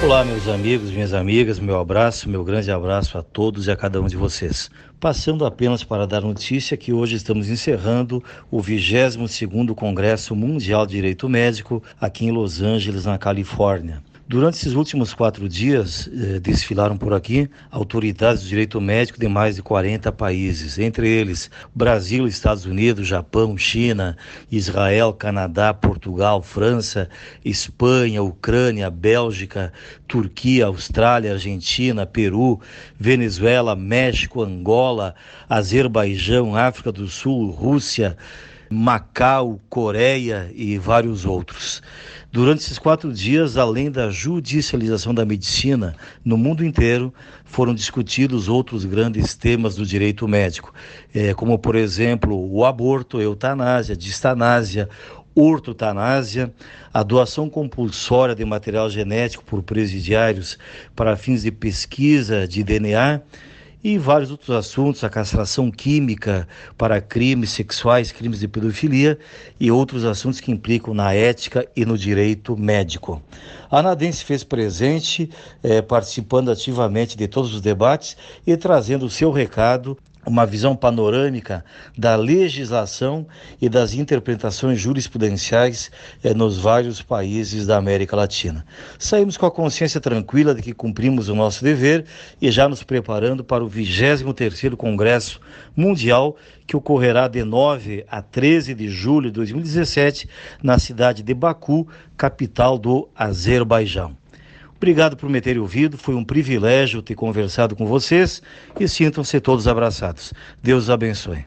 Olá, meus amigos, minhas amigas, meu abraço, meu grande abraço a todos e a cada um de vocês. Passando apenas para dar notícia que hoje estamos encerrando o 22º Congresso Mundial de Direito Médico aqui em Los Angeles, na Califórnia. Durante esses últimos quatro dias, eh, desfilaram por aqui autoridades do direito médico de mais de 40 países, entre eles Brasil, Estados Unidos, Japão, China, Israel, Canadá, Portugal, França, Espanha, Ucrânia, Bélgica, Turquia, Austrália, Argentina, Peru, Venezuela, México, Angola, Azerbaijão, África do Sul, Rússia, Macau, Coreia e vários outros. Durante esses quatro dias, além da judicialização da medicina no mundo inteiro, foram discutidos outros grandes temas do direito médico, é, como, por exemplo, o aborto, eutanásia, distanásia, ortotanásia, a doação compulsória de material genético por presidiários para fins de pesquisa de DNA e vários outros assuntos, a castração química para crimes sexuais, crimes de pedofilia e outros assuntos que implicam na ética e no direito médico. A Anadense fez presente, eh, participando ativamente de todos os debates e trazendo o seu recado uma visão panorâmica da legislação e das interpretações jurisprudenciais eh, nos vários países da América Latina. Saímos com a consciência tranquila de que cumprimos o nosso dever e já nos preparando para o 23º Congresso Mundial que ocorrerá de 9 a 13 de julho de 2017 na cidade de Baku, capital do Azerbaijão. Obrigado por me terem ouvido, foi um privilégio ter conversado com vocês e sintam-se todos abraçados. Deus abençoe.